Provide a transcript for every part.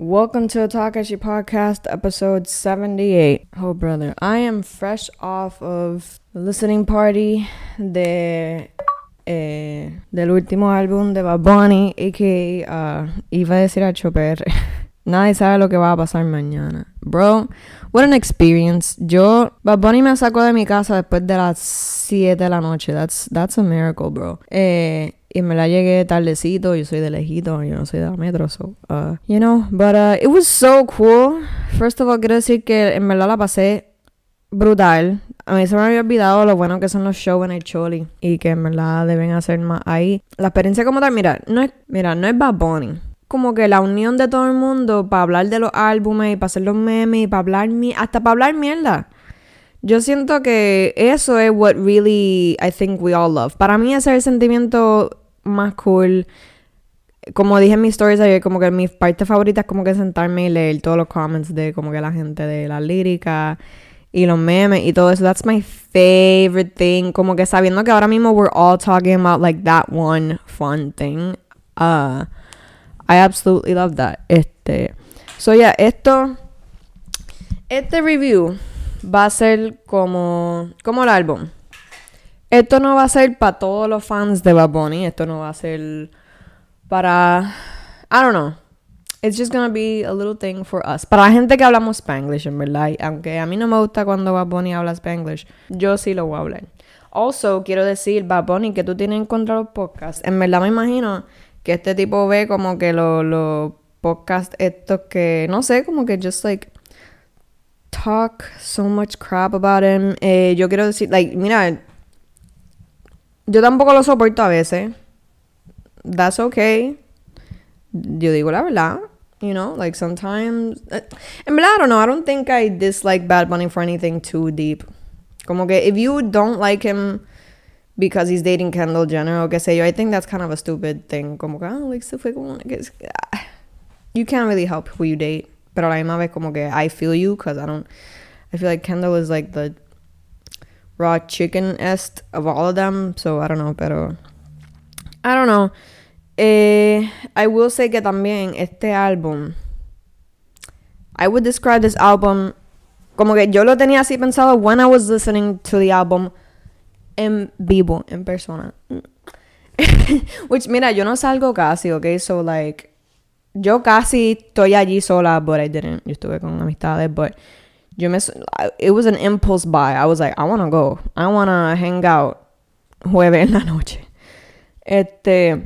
Welcome to Takashi Podcast, episode 78. Oh, brother, I am fresh off of the listening party de eh, del último álbum de Bad Bunny, a.k.a. Uh, iba a decir a Chopper. Nadie sabe lo que va a pasar mañana. Bro, what an experience. Yo, Bad Bunny me sacó de mi casa después de las 7 de la noche. That's, that's a miracle, bro. Eh, y me la llegué tardecito, yo soy de lejito, yo no soy de la metro, so, uh, you know, but uh, it was so cool. First of all, quiero decir que en verdad la pasé brutal. A mí se me había olvidado lo bueno que son los shows en el Choli y que en verdad deben hacer más ahí. La experiencia como tal, mira, no es, mira, no es Bad Bunny. Como que la unión de todo el mundo para hablar de los álbumes y para hacer los memes y para hablar, hasta para hablar mierda. Yo siento que eso es what really I think we all love. Para mí ese es el sentimiento más cool. Como dije en mis stories ayer, como que mi parte favorita es como que sentarme y leer todos los comments de como que la gente de la lírica y los memes y todo eso. That's my favorite thing. Como que sabiendo que ahora mismo we're all talking about like that one fun thing. Uh, I absolutely love that. Este. So yeah, esto. Este review va a ser como, como el álbum. Esto no va a ser para todos los fans de Bad Bunny. Esto no va a ser para. I don't know. It's just gonna be a little thing for us. Para la gente que hablamos Spanglish, en verdad. Aunque a mí no me gusta cuando Bad Bunny habla Spanglish, yo sí lo voy a hablar. Also, quiero decir, Bad Bunny, que tú tienes en contra los podcasts. En verdad me imagino que este tipo ve como que los lo podcasts estos que, no sé, como que just like talk so much crap about him. Eh, yo quiero decir, like, mira, yo tampoco lo soporto a veces. That's okay. Yo digo la verdad. You know, like sometimes. Eh, en verdad, I don't know. I don't think I dislike Bad Bunny for anything too deep. Como que if you don't like him because he's dating Kendall Jenner o qué sé yo, I think that's kind of a stupid thing. Como que, ah, like, se fue como. Ah, you can't really help who you date. Pero la misma vez como que I feel you because I don't I feel like Kendall is like the raw chicken est of all of them. So I don't know, pero I don't know. Eh, I will say que también este álbum I would describe this album como que yo lo tenía así pensado when I was listening to the album en vivo, en persona. Which, mira, yo no salgo casi, okay? So, like, yo casi estoy allí sola, but I didn't. Yo estuve con amistades, but yo me, it was an impulse buy. I was like, I want to go. I want to hang out jueves en la noche. Este,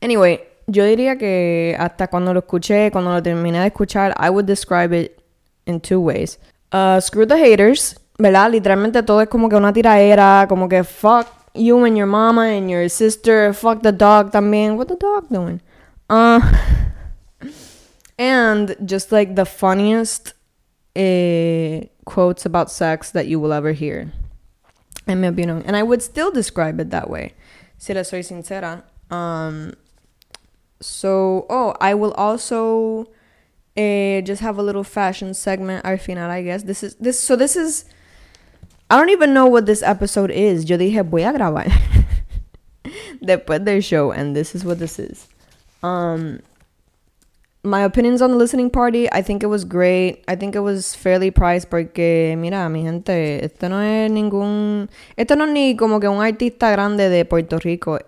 anyway, yo diría que hasta cuando lo escuché, cuando lo terminé de escuchar, I would describe it in two ways. Uh, screw the haters, ¿verdad? Literalmente todo es como que una tiraera, como que fuck you and your mama and your sister, fuck the dog también. What the dog doing? Uh, and just like the funniest uh, quotes about sex that you will ever hear. En mi opinión. And I would still describe it that way. Si le soy sincera. Um, so, oh, I will also uh, just have a little fashion segment al final, I guess. This is this. So this is. I don't even know what this episode is. Yo dije voy a grabar después del show, and this is what this is. Um, my opinions on the listening party, I think it was great. I think it was fairly priced porque, mira, mi gente, esto no es ningún. Esto no es ni como que un artista grande de Puerto Rico.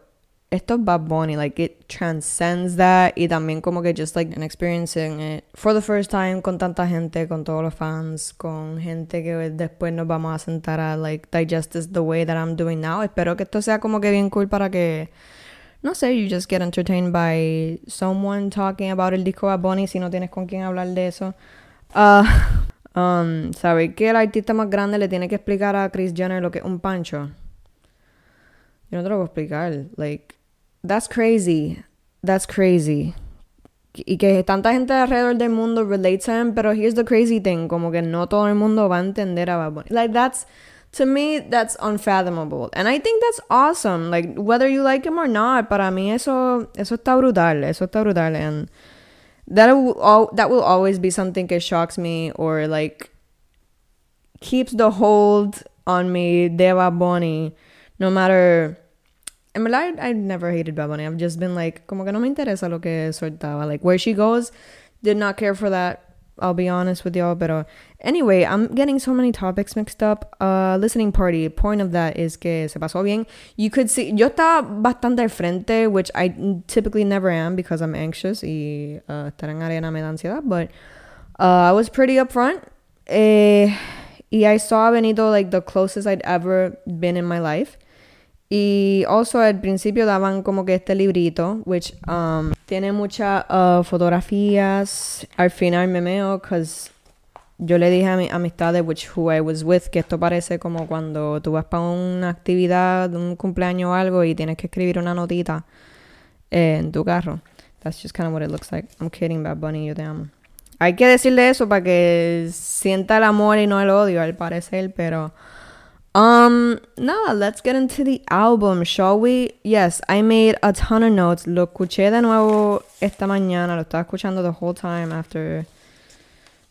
Esto es Bad Bunny. Like, it transcends that. Y también como que just like an experiencing it for the first time con tanta gente, con todos los fans, con gente que después nos vamos a sentar a like digest this the way that I'm doing now. Espero que esto sea como que bien cool para que no sé, you just get entertained by someone talking about el disco de Bonnie si no tienes con quién hablar de eso. Uh, um, saber que el artista más grande le tiene que explicar a Chris Jenner lo que es un pancho. Yo no te lo puedo explicar. Like, that's crazy. That's crazy. Y que tanta gente alrededor del mundo relates to him, pero here's the crazy thing, como que no todo el mundo va a entender a Bad Bunny. Like, that's to me that's unfathomable and i think that's awesome like whether you like him or not para mí eso eso está brutal eso está brutal and that will that will always be something that shocks me or like keeps the hold on me de Bad Bunny no matter I mean, I, I never hated Bunny. I've just been like, como que no me interesa lo que soltaba. Like, where she goes, did not care for that. I'll be honest with y'all, but anyway, I'm getting so many topics mixed up. Uh, listening party. Point of that is que se pasó bien. You could see, yo estaba bastante al frente, which I typically never am because I'm anxious y uh, estar en arena me da ansiedad. But uh, I was pretty up front. Eh, y I saw Benito like the closest I'd ever been in my life. Y also al principio daban como que este librito, which um, tiene muchas uh, fotografías. Al final me meo, because yo le dije a mi amistades, which who I was with, que esto parece como cuando tú vas para una actividad, un cumpleaños o algo y tienes que escribir una notita eh, en tu carro. That's just kind of what it looks like. I'm kidding, Bad Bunny, yo te amo. Hay que decirle eso para que sienta el amor y no el odio, al parecer, pero... Um, nada, let's get into the album, shall we? Yes, I made a ton of notes. Lo escuché de nuevo esta mañana, lo estaba escuchando the whole time after,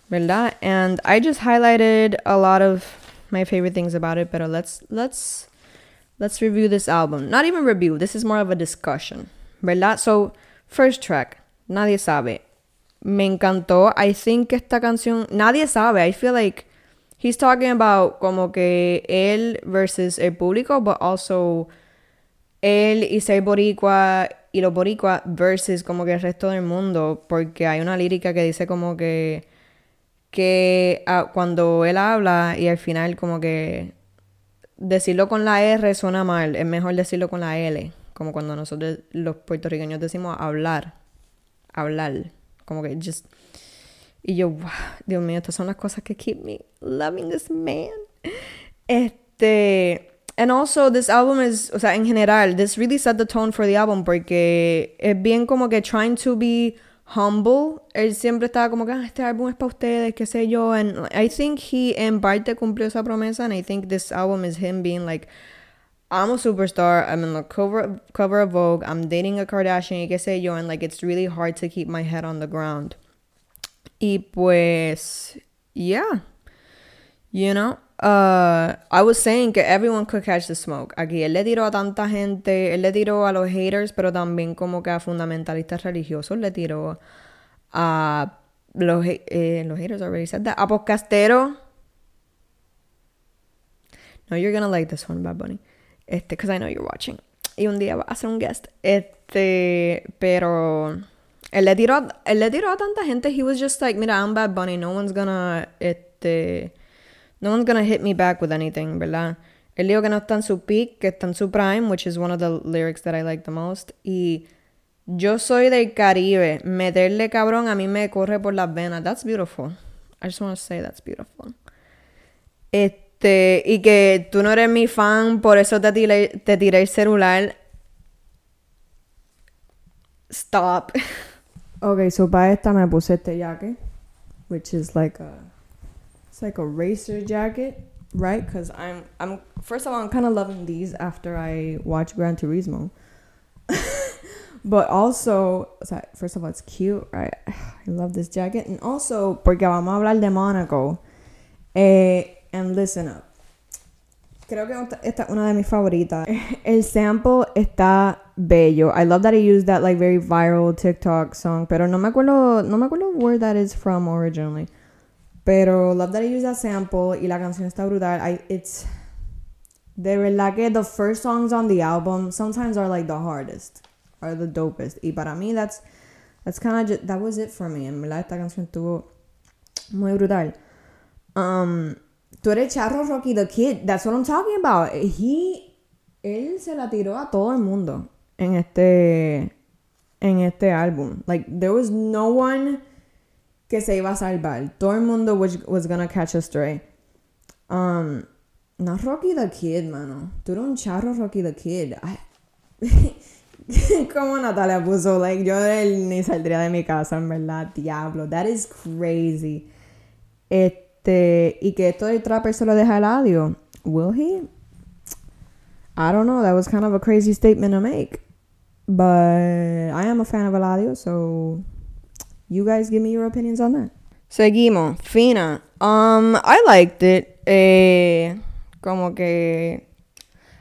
¿verdad? And I just highlighted a lot of my favorite things about it, but let's let's let's review this album. Not even review, this is more of a discussion, ¿verdad? So, first track, Nadie sabe. Me encantó. I think esta canción, Nadie sabe. I feel like he's talking about como que él versus el público, but also él y ser boricua y los boricua versus como que el resto del mundo, porque hay una lírica que dice como que que ah, cuando él habla y al final como que decirlo con la R suena mal, es mejor decirlo con la L, como cuando nosotros los puertorriqueños decimos hablar, hablar, como que just Y yo, wow, Dios mío, estas son las cosas que keep me loving this man. Este. And also, this album is, o sea, en general, this really set the tone for the album porque es bien como que trying to be humble. Él siempre estaba como que, ah, este álbum es para ustedes, qué sé yo. And I think he en parte cumplió esa promesa. And I think this album is him being like, I'm a superstar. I'm in the cover, cover of Vogue. I'm dating a Kardashian, qué sé yo. And like, it's really hard to keep my head on the ground. Y pues, yeah. You know, uh, I was saying que everyone could catch the smoke. Aquí él le tiró a tanta gente, él le tiró a los haters, pero también como que a fundamentalistas religiosos le tiró a los, eh, los haters already said that. A podcasteros. No, you're gonna like this one, Bad Bunny. Este, because I know you're watching. Y un día va a ser un guest. Este, pero él le tiró, él le tiró a tanta gente. He was just like, mira, I'm Bad Bunny. No one's gonna, este, no one's gonna hit me back with anything, ¿verdad? Él dijo que no está su peak, que está su prime, which is one of the lyrics that I like the most. Y yo soy del Caribe. Meterle cabrón a mí me corre por las venas. That's beautiful. I just want to say that's beautiful. Este, y que tú no eres mi fan, por eso te tiré, te tiré el celular. Stop. Okay, so para esta me puse este jacket, which is like a, like a racer jacket, right? Because I'm, I'm first of all, I'm kind of loving these after I watch Gran Turismo. but also, first of all, it's cute, right? I love this jacket, and also porque vamos a hablar de Monaco. Eh, and listen up. Creo que esta es una de mis favoritas. El sample está bello. I love that he used that like very viral TikTok song, pero no me acuerdo, no me acuerdo where that is from originally. Pero love that he used that sample y la canción está brutal. I, it's de verdad que the first songs on the album sometimes are like the hardest, are the dopest. Y para mí that's that's kind of that was it for me. En verdad esta canción estuvo muy brutal. Um Tú eres Charro Rocky the Kid. That's what I'm talking about. He, él se la tiró a todo el mundo en este, en este álbum. Like, there was no one que se iba a salvar. Todo el mundo was, was gonna catch a stray. Um, no Rocky the Kid, mano. Tú eres un charro Rocky the Kid. Como Natalia puso, like, yo ni saldría de mi casa, en verdad. Diablo. That is crazy. Este y que esto de Trapper se lo deja Eladio. Will he? I don't know. That was kind of a crazy statement to make. But I am a fan of Eladio, so you guys give me your opinions on that. Seguimos. Fina. Um, I liked it. Eh, como que.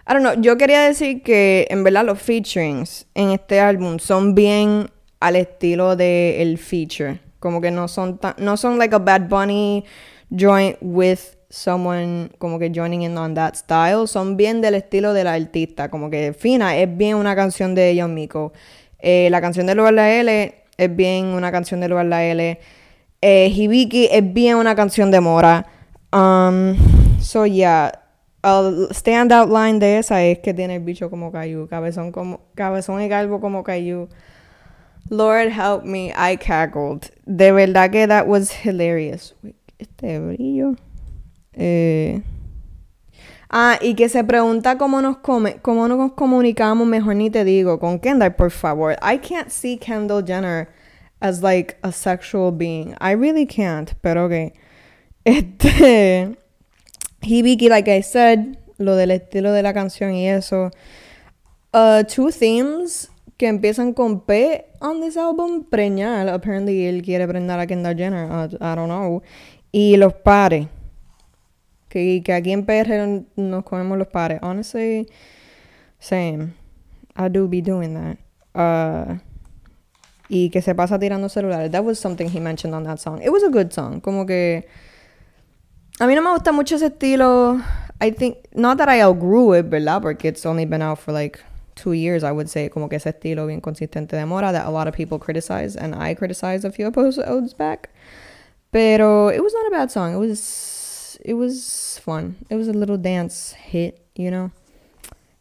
I don't know. Yo quería decir que en verdad los featurings en este álbum son bien al estilo del el feature Como que no son tan, no son like a Bad Bunny joint with someone como que joining in on that style. Son bien del estilo de la artista. Como que Fina es bien una canción de John Miko. Eh, la canción de Lugar la L es bien una canción de Lugar la L. Eh, Hibiki es bien una canción de Mora. Um, so yeah, el standout line de esa es que tiene el bicho como Caillou, cabezón como cabezón y calvo como Caillou. Lord help me, I cackled. De verdad que that was hilarious. Este brillo. Eh. Ah, y que se pregunta cómo nos come, cómo nos comunicamos, mejor ni te digo, con Kendall, por favor. I can't see Kendall Jenner as like a sexual being. I really can't, pero okay. Este Hibiki, like I said, lo del estilo de la canción y eso. Uh, two themes que empiezan con P on this album, preñar. Apparently él quiere preñar a Kendall Jenner. Uh, I don't know. Y los pares. Que, que aquí en PR nos comemos los pares. Honestly, same. I do be doing that. Uh, y que se pasa tirando celulares. That was something he mentioned on that song. It was a good song. Como que a mí no me gusta mucho ese estilo. I think, not that I outgrew it, ¿verdad? Porque it's only been out for like two years, I would say. Como que ese estilo bien consistente de Mora that a lot of people criticize, and I criticized a few episodes back. Pero it was not a bad song. It was, it was fun. It was a little dance hit, you know.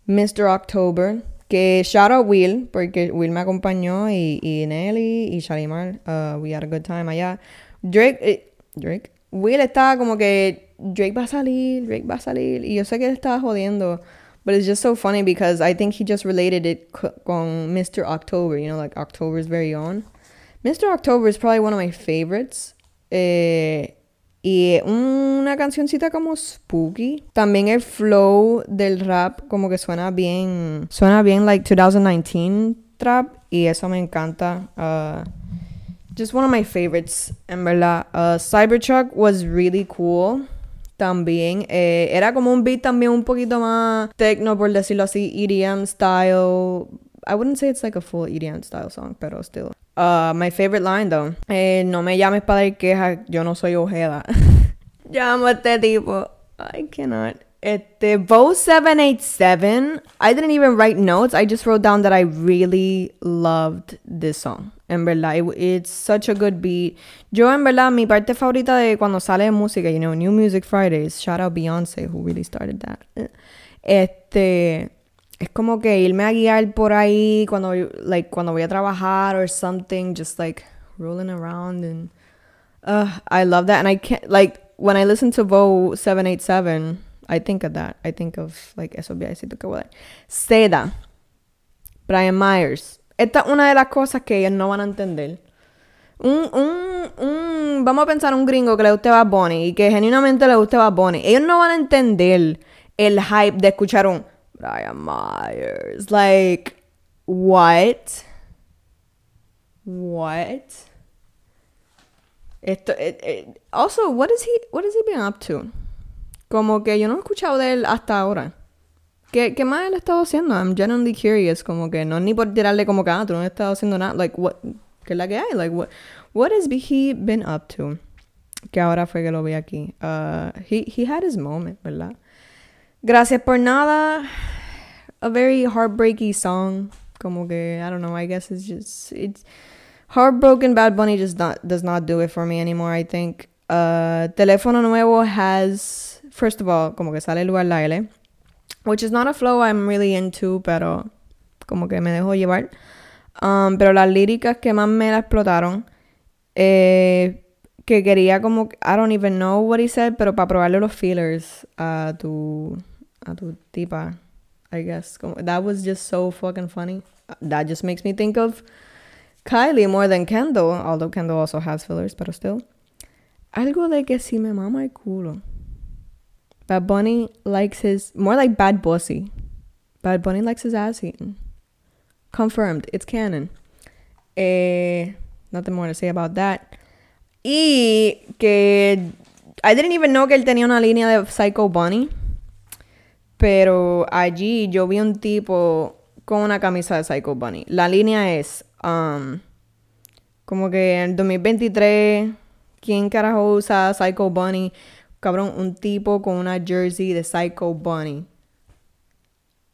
Mr. October. Que shout out Will, porque Will me acompañó y, y Nelly y Shalimar. Uh, we had a good time allá. Drake, eh, Drake, Will estaba como que Drake va a salir, Drake va a salir. Y yo sé que él estaba jodiendo. But it's just so funny because I think he just related it con Mr. October, you know, like October's very own. Mr. October is probably one of my favorites. Eh, y una cancioncita como spooky. También el flow del rap como que suena bien, suena bien like 2019 trap y eso me encanta. Uh, just one of my favorites, en verdad. Uh, Cybertruck was really cool. También eh, era como un beat también un poquito más techno, por decirlo así, EDM style. I wouldn't say it's like a full EDM style song, pero still. Uh, my favorite line though. Eh, no me llames para dar quejas, yo no soy Ojeda. Llamo a este tipo. I cannot. Este, Vote 787, I didn't even write notes. I just wrote down that I really loved this song. En verdad, it's such a good beat. Yo, en verdad, mi parte favorita de cuando sale música, you know, New Music Fridays, shout out Beyoncé, who really started that. Este, es como que irme a guiar por ahí cuando, like, cuando voy a trabajar or something, just like rolling around and, uh, I love that. And I can't, like, when I listen to Vote 787, I think of that. I think of like esos viajecitos que voy a dar. Seda. Brian Myers. Esta es una de las cosas que ellos no van a entender. Un, un, un, vamos a pensar un gringo que le guste Bad Bunny y que genuinamente le guste Bad Bunny. Ellos no van a entender el hype de escuchar un Brian Myers. Like, what? What? Esto, it, it, also, what is he, what has he been up to? Como que yo no he escuchado de él hasta ahora. ¿Qué, qué más él ha estado haciendo? I'm genuinely curious. Como que no ni por tirarle como que, ah, tú no has estado haciendo nada. Like, what, ¿qué es la que hay? Like, what, what has he been up to? Que ahora fue que lo vi aquí. Uh, he, he had his moment, ¿verdad? Gracias por nada. A very heartbreaky song. Como que, I don't know, I guess it's just, it's, Heartbroken Bad Bunny just not, does not do it for me anymore, I think. Uh, Teléfono Nuevo has first of all, como que sale lugar la L, which is not a flow I'm really into, pero como que me dejo llevar. Um, pero las líricas que más me la explotaron, eh, que quería como, I don't even know what he said, pero para probarle los feelers a tu, a tu tipa, I guess. That was just so fucking funny. That just makes me think of Kylie more than Kendall, although Kendall also has fillers, but still. Algo de que si me mama el culo. Bad Bunny likes his more like Bad Bossy. Bad Bunny likes his ass eaten. Confirmed. It's canon. Eh, nothing more to say about that. Y que I didn't even know que él tenía una línea de Psycho Bunny. Pero allí yo vi un tipo con una camisa de Psycho Bunny. La línea es um, Como que en 2023, ¿quién carajo usa Psycho Bunny? Cabrón, un tipo con una jersey de Psycho Bunny.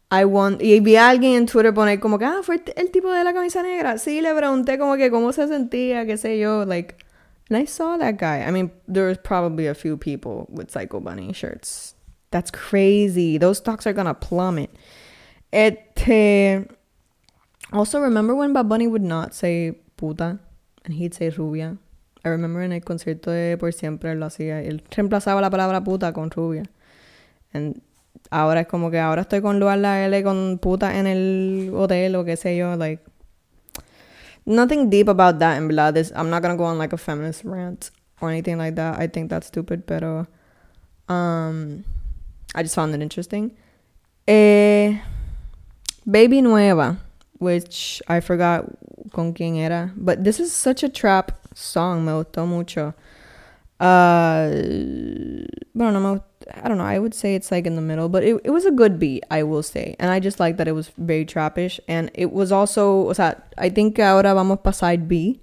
I want, y vi a alguien en Twitter poner como que, ah, fue el tipo de la camisa negra. Sí, le pregunté como que cómo se sentía, qué sé yo, like, and I saw that guy. I mean, there was probably a few people with Psycho Bunny shirts. That's crazy. Those stocks are gonna plummet. Este, also remember when Bad Bunny would not say puta and he'd say rubia. I remember en el concierto de Por Siempre lo hacía. Él reemplazaba la palabra puta con rubia. And ahora es como que ahora estoy con Luar la L con puta en el hotel o qué sé yo. Like, nothing deep about that, en verdad. This, I'm not gonna go on like a feminist rant or anything like that. I think that's stupid, pero um, I just found it interesting. Eh, Baby Nueva, which I forgot con quién era, but this is such a trap song. Me gustó mucho. Uh, no me I don't know. I would say it's like in the middle, but it, it was a good beat, I will say. And I just like that it was very trappish. And it was also, o sea, I think ahora vamos para side B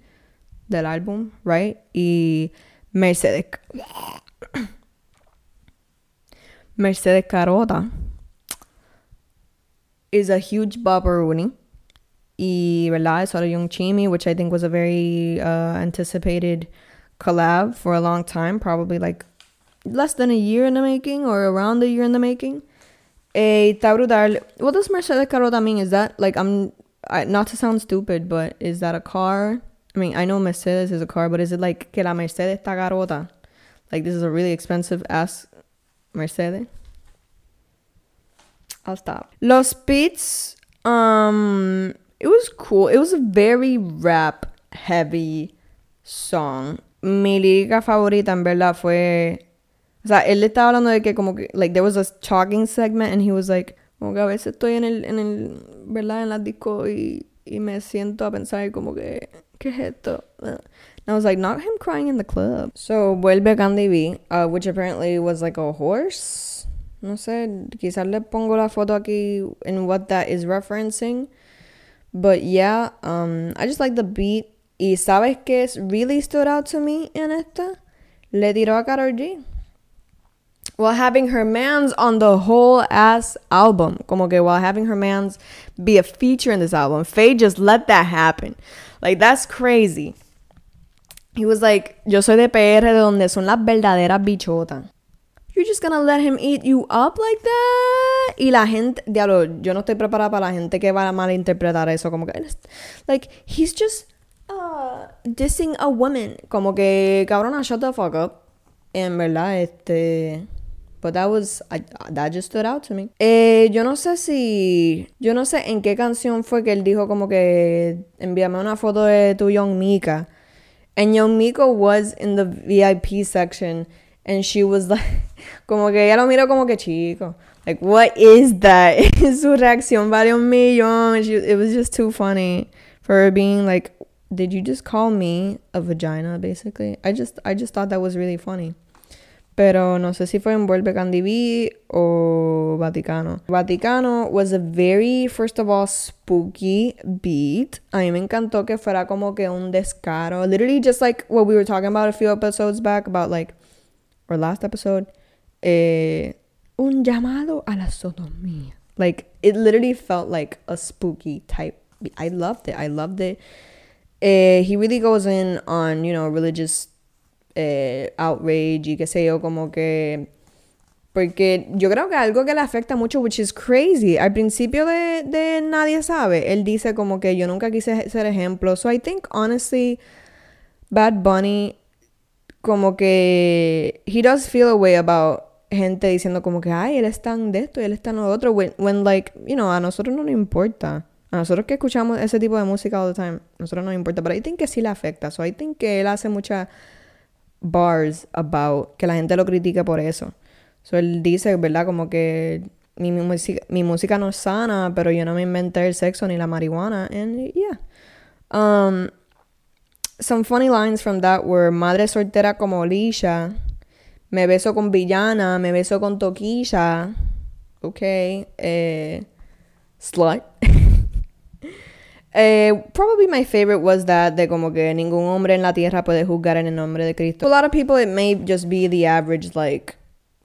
del álbum, right? Y Mercedes. Mercedes Carota is a huge bopper Rooney. Y, ¿verdad? Ahora Young Chimmy, which I think was a very uh, anticipated collab for a long time, probably like less than a year in the making or around a year in the making. Eh, está. What does Mercedes Carota mean? Is that like I'm I, not to sound stupid, but is that a car? I mean, I know Mercedes is a car, but is it like que la Mercedes está carota? Like this is a really expensive ass Mercedes. I'll stop. Los Beats, um, it was cool. It was a very rap heavy song. Mi liga favorita en verdad fue O sea, él estaba hablando de que como que, like, there was a talking segment and he was like, como que a veces estoy en el, en el, ¿verdad? En la disco y, y me siento a pensar como que, ¿qué es esto? And I was like, not him crying in the club. So, vuelve Candy B, uh, which apparently was like a horse. No sé, quizás le pongo la foto aquí in what that is referencing. But yeah, um, I just like the beat. Y ¿sabes qué really stood out to me en esta? Le tiró a Karol G while having her mans on the whole ass album. Como que while having her mans be a feature in this album. Faye just let that happen. Like, that's crazy. He was like, Yo soy de PR de donde son las verdaderas bichotas. You're just gonna let him eat you up like that? Y la gente, diablo, yo no estoy preparada para la gente que va a malinterpretar eso. Como que, like, he's just uh, dissing a woman. Como que, cabrona, shut the fuck up. En verdad, este. But that was, that just stood out to me. Eh, yo no sé si, yo no sé en qué canción fue que él dijo como que envíame una foto de tu Young Mika. And Young Mika was in the VIP section and she was like, como que ella lo miró como que chico. Like, what is that? Su reacción vale un millón. it was just too funny for her being like, did you just call me a vagina, basically? I just, I just thought that was really funny. Pero no sé si fue en Vuelve Candy B o Vaticano. Vaticano was a very, first of all, spooky beat. A mí me encantó que fuera como que un descaro. Literally just like what we were talking about a few episodes back about like, or last episode. Eh, un llamado a la sodomía. Like, it literally felt like a spooky type. I loved it. I loved it. Eh, he really goes in on, you know, religious eh, outrage y qué sé yo, como que... Porque yo creo que algo que le afecta mucho, which is crazy. Al principio de, de Nadie Sabe, él dice como que yo nunca quise ser ejemplo. So I think, honestly, Bad Bunny, como que he does feel a way about gente diciendo como que, ay, él es tan de esto y él es tan de otro. When, when, like, you know, a nosotros no nos importa. A nosotros que escuchamos ese tipo de música all the time, a nosotros no nos importa. Pero I think que sí le afecta. So I think que él hace mucha bars about que la gente lo critique por eso. So él dice, ¿verdad? Como que mi, música, mi música no es sana, pero yo no me inventé el sexo ni la marihuana. And yeah. Um, some funny lines from that were madre soltera como Lisha, me beso con villana, me beso con toquilla, ok, eh, slut. Eh, probably my favorite was that de como que ningún hombre en la tierra puede juzgar en el nombre de Cristo. a lot of people it may just be the average like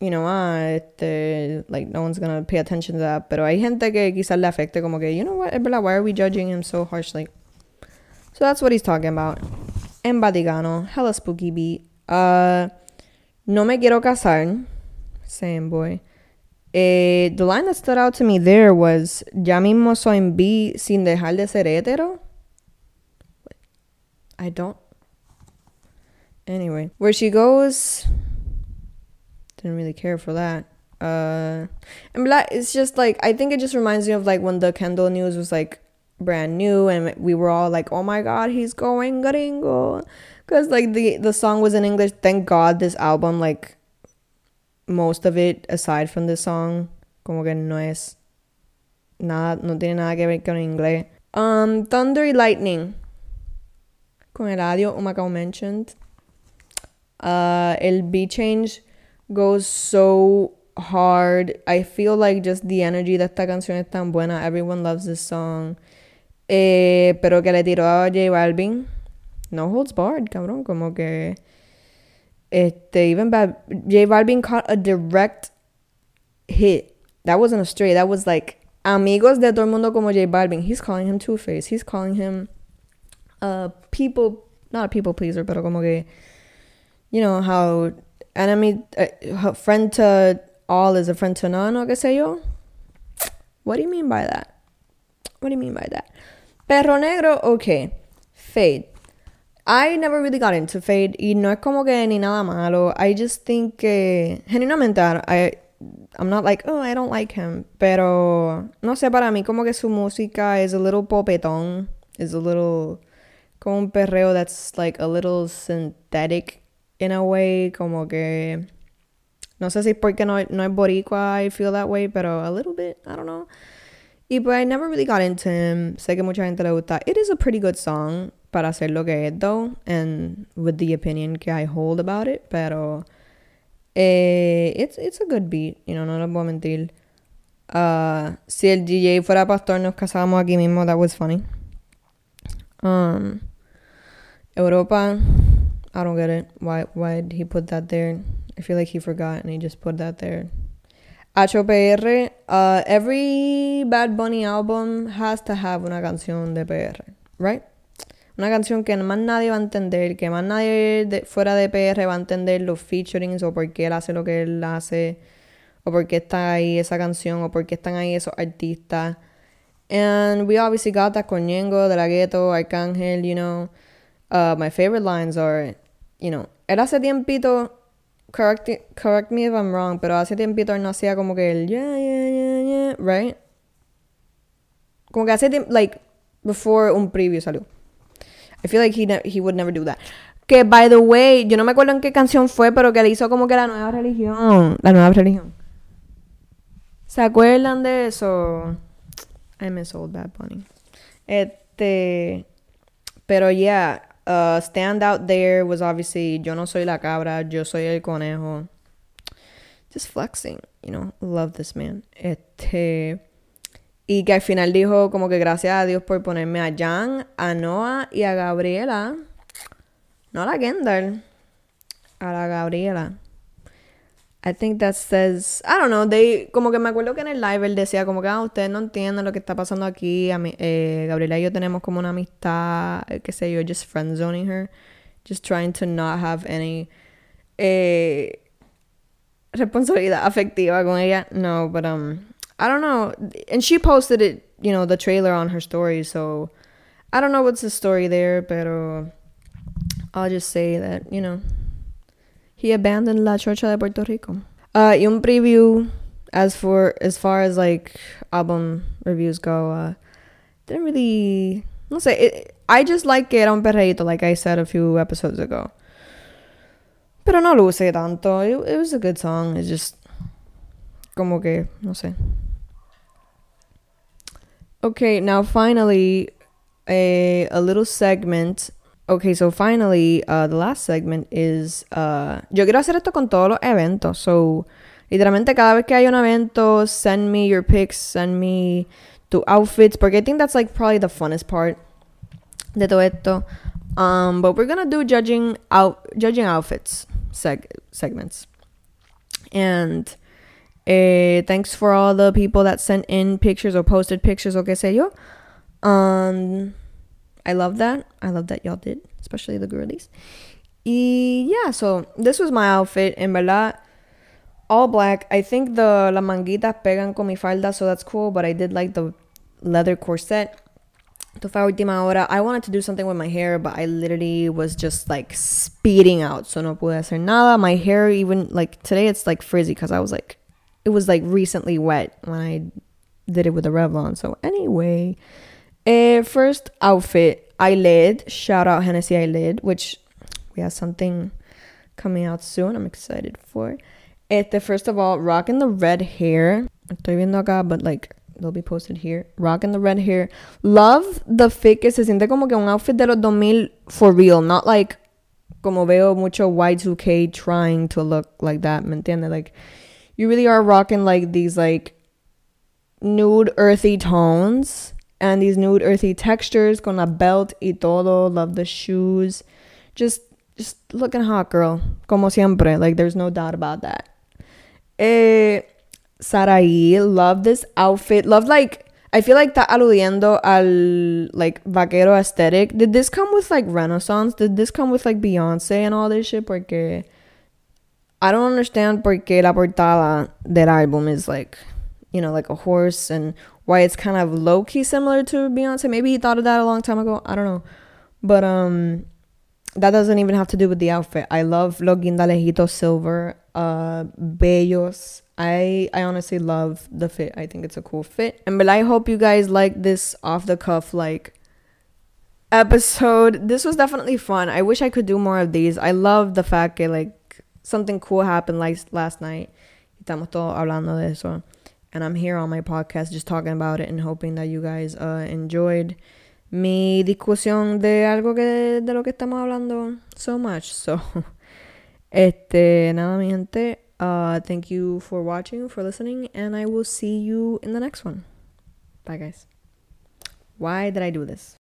you know, ah, este, like no one's gonna pay attention to that. Pero hay gente que quizás le afecte como que, you know what, why are we judging him so harshly? So that's what he's talking about. En Vaticano, hella spooky beat. Uh, no me quiero casar. Same boy. Eh, the line that stood out to me there was, ya mismo soy en B sin dejar de ser hetero. I don't. Anyway, where she goes, didn't really care for that. Uh, and black, it's just like I think it just reminds me of like when the Kendall news was like brand new and we were all like, "Oh my God, he's going gringo," because like the the song was in English. Thank God this album like most of it aside from this song como que no es nada no tiene nada que ver con inglés. Um, Thunder y Lightning con el audio Umacao mentioned. Uh, el beat change goes so hard. I feel like just the energy de esta canción es tan buena. Everyone loves this song. Eh, pero que le tiró a J Balvin. No holds barred, cabrón. Como que. Este, even bad. J Balvin caught a direct hit. That wasn't a stray. That was like amigos de todo el mundo como J Balvin. He's calling him Two Face. He's calling him a people, not a people pleaser, pero como que, you know, how enemy, uh, friend to all is a friend to none, o qué sé yo. What do you mean by that? What do you mean by that? Perro negro, okay. Fade. I never really got into Fade y no es como que ni nada malo. I just think que genuinamente I I'm not like, oh, I don't like him, pero no sé, para mí como que su música es a little popetón, is a little como un perreo that's like a little synthetic in a way, como que no sé si porque no, no es boricua I feel that way, pero a little bit, I don't know. Y pues I never really got into him. Sé que mucha gente le gusta. It is a pretty good song para hacer lo que es, though, and with the opinion que I hold about it, pero eh, it's, it's a good beat, you know, no lo puedo mentir. Uh, si el DJ fuera pastor, nos casábamos aquí mismo, that was funny. Um, Europa, I don't get it. Why why did he put that there? I feel like he forgot and he just put that there. HOPR, uh, every Bad Bunny album has to have una canción de PR, right? Una canción que más nadie va a entender, que más nadie de, fuera de PR va a entender los featurings o por qué él hace lo que él hace, o por qué está ahí esa canción, o por qué están ahí esos artistas. And we obviously got that con Ñengo, De La Ghetto, Arcángel, you know. Uh, my favorite lines are, you know, él hace tiempito, correct, correct me if I'm wrong, pero hace tiempito él no hacía como que el yeah, yeah, yeah, yeah, right? Como que hace tiempo, like, before un preview salió. I feel like he, he would never do that. Que, by the way, yo no me acuerdo en qué canción fue, pero que le hizo como que la nueva religión. La nueva religión. ¿Se acuerdan de eso? I miss old Bad Bunny. Este. Pero yeah, uh, stand out there was obviously Yo no soy la cabra, yo soy el conejo. Just flexing, you know. Love this man. Este. Y que al final dijo como que gracias a Dios por ponerme a Jan, a Noah y a Gabriela. No a la Kendall. A la Gabriela. I think that says, I don't know, they, como que me acuerdo que en el live él decía como que, ah, ustedes no entienden lo que está pasando aquí, a mí, eh, Gabriela y yo tenemos como una amistad, eh, qué sé yo, just friend zoning her, just trying to not have any eh, responsabilidad afectiva con ella, no, but um, I don't know, and she posted it, you know, the trailer on her story, so I don't know what's the story there, pero I'll just say that, you know, he abandoned La Chorcha de Puerto Rico. Uh, y un preview as for as far as like album reviews go, uh, didn't really. No sé, it, I just like it on un perreíto, like I said a few episodes ago. Pero no luce tanto. It, it was a good song. It's just como que no sé. Okay, now finally, a a little segment Okay, so finally, uh, the last segment is. Uh, yo quiero hacer esto con todos los eventos. So, literalmente, cada vez que hay un evento, send me your pics, send me tu outfits, porque I think that's like probably the funnest part de todo esto. Um, but we're gonna do judging out judging outfits seg- segments. And uh, thanks for all the people that sent in pictures or posted pictures or que sé yo. Um, I love that. I love that y'all did, especially the girlies. Y yeah, so this was my outfit. En verdad, all black. I think the la manguitas pegan con mi falda, so that's cool. But I did like the leather corset. To fue última hora. I wanted to do something with my hair, but I literally was just like speeding out, so no pude hacer nada. My hair, even like today, it's like frizzy because I was like, it was like recently wet when I did it with the Revlon. So anyway, uh, first outfit, eyelid. Shout out Hennessy eyelid, which we have something coming out soon. I'm excited for. Este, first of all, rocking the red hair. Estoy viendo acá, but like they'll be posted here. Rocking the red hair. Love the fit que se siente como que un outfit de los 2000 for real, not like como veo mucho Y2K trying to look like that, ¿me entiendes? Like you really are rocking like these like nude earthy tones and these nude earthy textures con la belt y todo. Love the shoes. Just just looking hot, girl. Como siempre. Like there's no doubt about that. Eh, Sarai, love this outfit. Love like I feel like está aludiendo al like vaquero aesthetic. Did this come with like Renaissance? Did this come with like Beyonce and all this shit? Porque I don't understand porque la portada del álbum is like, you know, like a horse and why it's kind of low key similar to Beyonce. Maybe he thought of that a long time ago. I don't know. But um that doesn't even have to do with the outfit. I love Lo Guindalejito Silver, uh, Bellos. I I honestly love the fit. I think it's a cool fit. And but I hope you guys like this off the cuff like episode. This was definitely fun. I wish I could do more of these. I love the fact that like something cool happened like last night. Estamos todos hablando de eso. And I'm here on my podcast just talking about it and hoping that you guys uh, enjoyed mi discusión de algo que de lo que estamos hablando so much. So, este, nada, mi gente. Uh, thank you for watching, for listening, and I will see you in the next one. Bye, guys. Why did I do this?